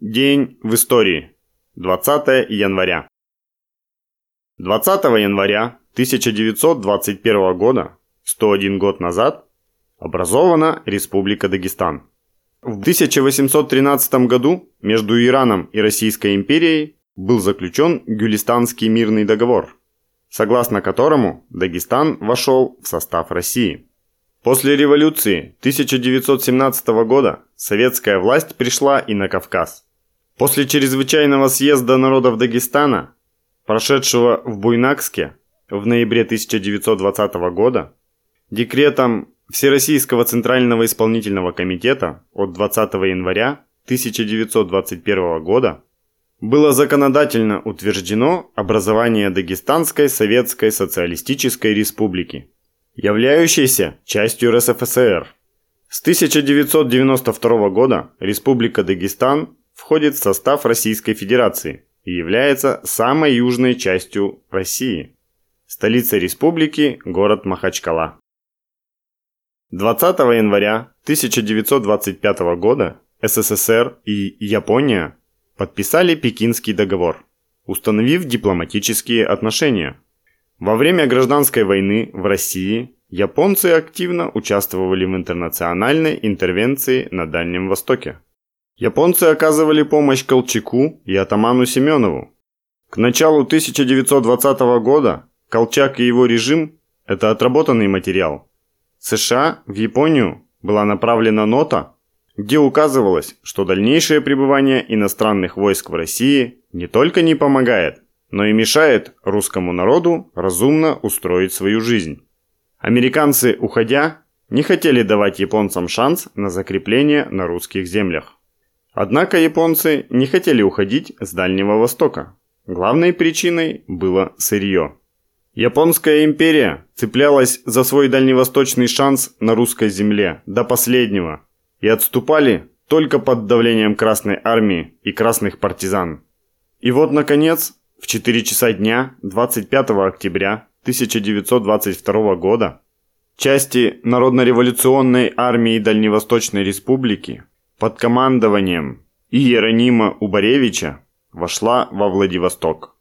День в истории. 20 января. 20 января 1921 года, 101 год назад, образована Республика Дагестан. В 1813 году между Ираном и Российской империей был заключен Гюлистанский мирный договор, согласно которому Дагестан вошел в состав России. После революции 1917 года советская власть пришла и на Кавказ. После чрезвычайного съезда народов Дагестана, прошедшего в Буйнакске в ноябре 1920 года, декретом Всероссийского Центрального Исполнительного Комитета от 20 января 1921 года было законодательно утверждено образование Дагестанской Советской Социалистической Республики, являющейся частью РСФСР. С 1992 года Республика Дагестан входит в состав Российской Федерации и является самой южной частью России. Столица республики – город Махачкала. 20 января 1925 года СССР и Япония подписали Пекинский договор, установив дипломатические отношения. Во время гражданской войны в России японцы активно участвовали в интернациональной интервенции на Дальнем Востоке. Японцы оказывали помощь Колчаку и атаману Семенову. К началу 1920 года Колчак и его режим – это отработанный материал. США в Японию была направлена нота, где указывалось, что дальнейшее пребывание иностранных войск в России не только не помогает, но и мешает русскому народу разумно устроить свою жизнь. Американцы, уходя, не хотели давать японцам шанс на закрепление на русских землях. Однако японцы не хотели уходить с Дальнего Востока. Главной причиной было сырье. Японская империя цеплялась за свой дальневосточный шанс на русской земле до последнего и отступали только под давлением Красной Армии и красных партизан. И вот, наконец, в 4 часа дня 25 октября 1922 года части Народно-революционной армии Дальневосточной Республики под командованием Иеронима Убаревича вошла во Владивосток.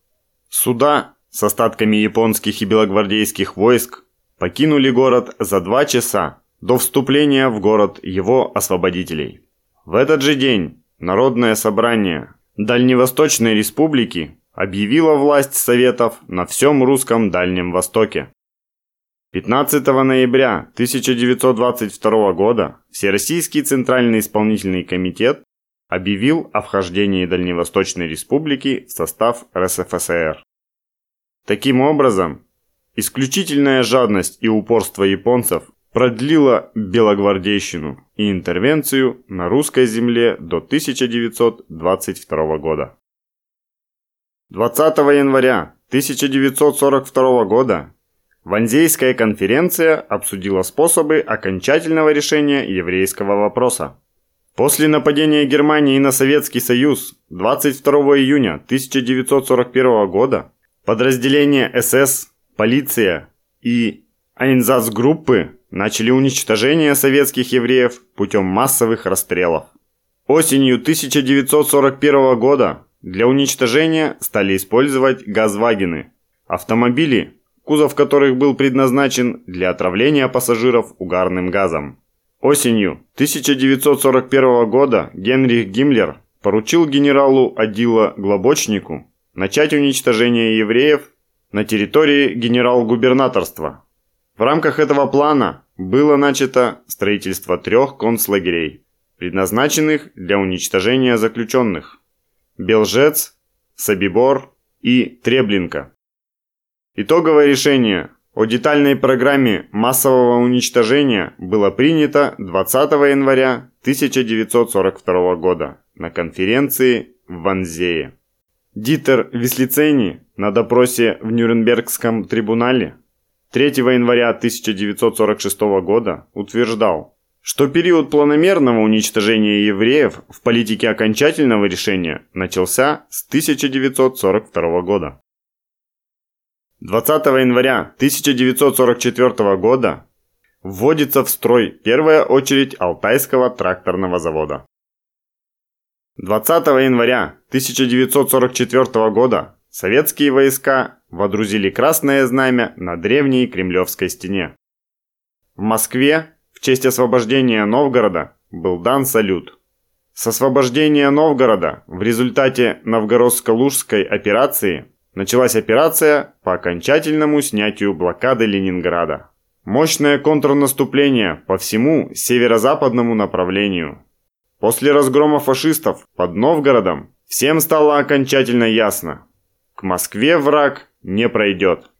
Суда с остатками японских и белогвардейских войск покинули город за два часа до вступления в город его освободителей. В этот же день Народное собрание Дальневосточной Республики объявило власть Советов на всем русском Дальнем Востоке. 15 ноября 1922 года Всероссийский Центральный Исполнительный Комитет объявил о вхождении Дальневосточной Республики в состав РСФСР. Таким образом, исключительная жадность и упорство японцев продлила белогвардейщину и интервенцию на русской земле до 1922 года. 20 января 1942 года Ванзейская конференция обсудила способы окончательного решения еврейского вопроса. После нападения Германии на Советский Союз 22 июня 1941 года подразделения СС, полиция и Айнзацгруппы начали уничтожение советских евреев путем массовых расстрелов. Осенью 1941 года для уничтожения стали использовать газвагены – автомобили, кузов которых был предназначен для отравления пассажиров угарным газом. Осенью 1941 года Генрих Гиммлер поручил генералу Адила Глобочнику начать уничтожение евреев на территории генерал-губернаторства. В рамках этого плана было начато строительство трех концлагерей, предназначенных для уничтожения заключенных – Белжец, Собибор и Треблинка. Итоговое решение о детальной программе массового уничтожения было принято 20 января 1942 года на конференции в Ванзее. Дитер Вислицени на допросе в Нюрнбергском трибунале 3 января 1946 года утверждал, что период планомерного уничтожения евреев в политике окончательного решения начался с 1942 года. 20 января 1944 года вводится в строй первая очередь Алтайского тракторного завода. 20 января 1944 года советские войска водрузили красное знамя на древней Кремлевской стене. В Москве в честь освобождения Новгорода был дан салют. С освобождения Новгорода в результате Новгородско-Лужской операции началась операция по окончательному снятию блокады Ленинграда. Мощное контрнаступление по всему северо-западному направлению – После разгрома фашистов под Новгородом всем стало окончательно ясно. К Москве враг не пройдет.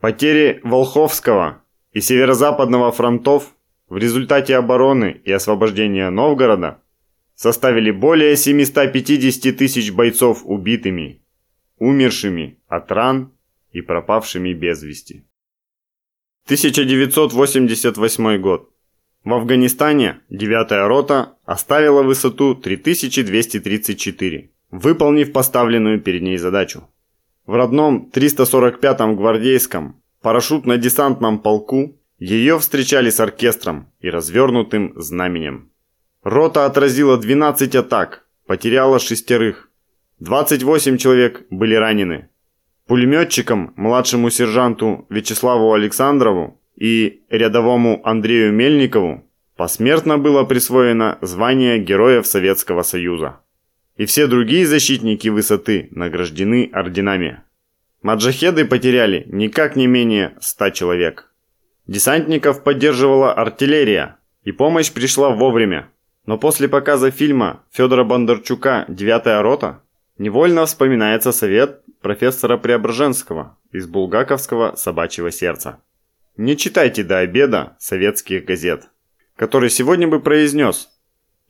Потери Волховского и Северо-Западного фронтов в результате обороны и освобождения Новгорода составили более 750 тысяч бойцов убитыми, умершими от ран и пропавшими без вести. 1988 год. В Афганистане 9-я рота оставила высоту 3234, выполнив поставленную перед ней задачу. В родном 345-м гвардейском парашютно-десантном полку ее встречали с оркестром и развернутым знаменем. Рота отразила 12 атак, потеряла шестерых. 28 человек были ранены. Пулеметчикам, младшему сержанту Вячеславу Александрову и рядовому Андрею Мельникову посмертно было присвоено звание Героев Советского Союза. И все другие защитники высоты награждены орденами. Маджахеды потеряли никак не менее 100 человек. Десантников поддерживала артиллерия, и помощь пришла вовремя. Но после показа фильма Федора Бондарчука «Девятая рота» невольно вспоминается совет профессора Преображенского из булгаковского собачьего сердца. Не читайте до обеда советских газет, который сегодня бы произнес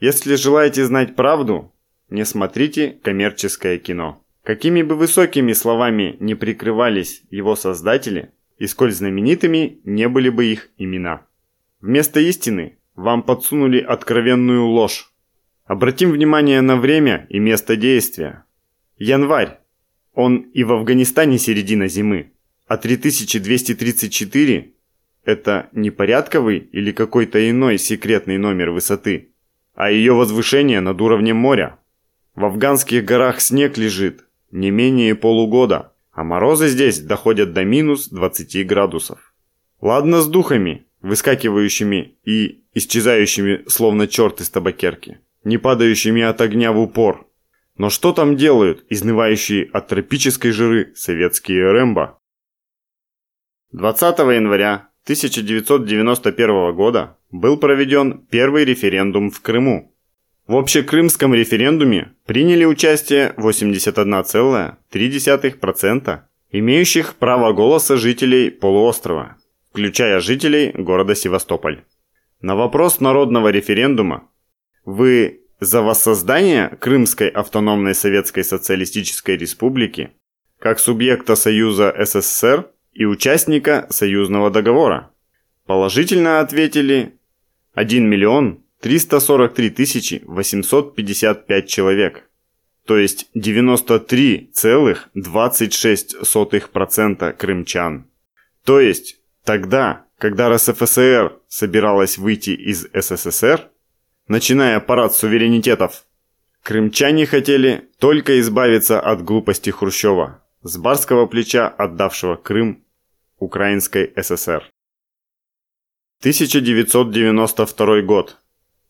«Если желаете знать правду, не смотрите коммерческое кино». Какими бы высокими словами не прикрывались его создатели, и сколь знаменитыми не были бы их имена. Вместо истины вам подсунули откровенную ложь. Обратим внимание на время и место действия. Январь. Он и в Афганистане середина зимы. А 3234 это не порядковый или какой-то иной секретный номер высоты, а ее возвышение над уровнем моря. В афганских горах снег лежит не менее полугода, а морозы здесь доходят до минус 20 градусов. Ладно с духами, выскакивающими и исчезающими словно черт из табакерки, не падающими от огня в упор. Но что там делают изнывающие от тропической жиры советские Рэмбо? 20 января 1991 года был проведен первый референдум в Крыму. В общекрымском референдуме приняли участие 81,3% имеющих право голоса жителей полуострова, включая жителей города Севастополь. На вопрос народного референдума «Вы за воссоздание Крымской автономной Советской Социалистической Республики как субъекта Союза СССР и участника союзного договора. Положительно ответили 1 миллион 343 тысячи 855 человек, то есть 93,26% крымчан. То есть тогда, когда РСФСР собиралась выйти из СССР, начиная парад суверенитетов, крымчане хотели только избавиться от глупости Хрущева, с барского плеча отдавшего Крым Украинской ССР. 1992 год.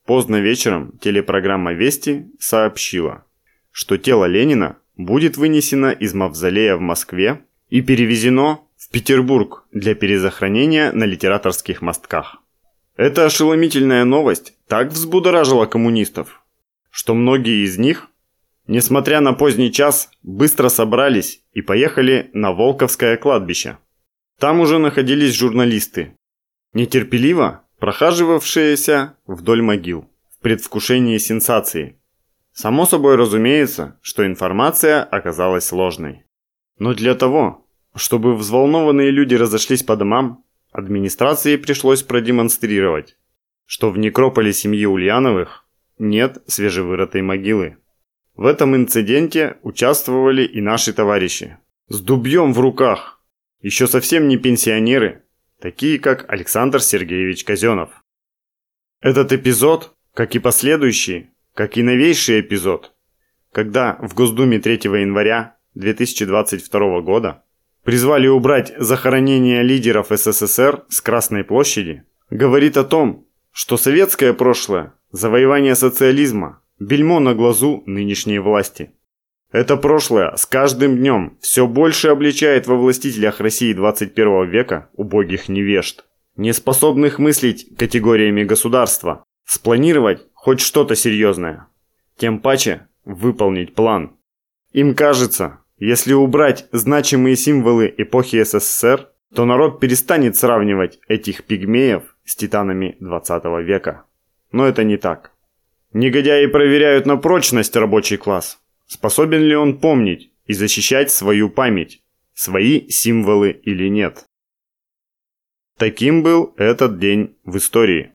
Поздно вечером телепрограмма «Вести» сообщила, что тело Ленина будет вынесено из мавзолея в Москве и перевезено в Петербург для перезахоронения на литераторских мостках. Эта ошеломительная новость так взбудоражила коммунистов, что многие из них, несмотря на поздний час, быстро собрались и поехали на Волковское кладбище – там уже находились журналисты, нетерпеливо прохаживавшиеся вдоль могил в предвкушении сенсации. Само собой разумеется, что информация оказалась ложной. Но для того, чтобы взволнованные люди разошлись по домам, администрации пришлось продемонстрировать, что в некрополе семьи Ульяновых нет свежевырытой могилы. В этом инциденте участвовали и наши товарищи. С дубьем в руках, еще совсем не пенсионеры, такие как Александр Сергеевич Казенов. Этот эпизод, как и последующий, как и новейший эпизод, когда в Госдуме 3 января 2022 года призвали убрать захоронение лидеров СССР с Красной площади, говорит о том, что советское прошлое, завоевание социализма, бельмо на глазу нынешней власти. Это прошлое с каждым днем все больше обличает во властителях России 21 века убогих невежд, неспособных мыслить категориями государства, спланировать хоть что-то серьезное. Тем паче выполнить план. Им кажется, если убрать значимые символы эпохи СССР, то народ перестанет сравнивать этих пигмеев с титанами 20 века. Но это не так. Негодяи проверяют на прочность рабочий класс. Способен ли он помнить и защищать свою память, свои символы или нет. Таким был этот день в истории.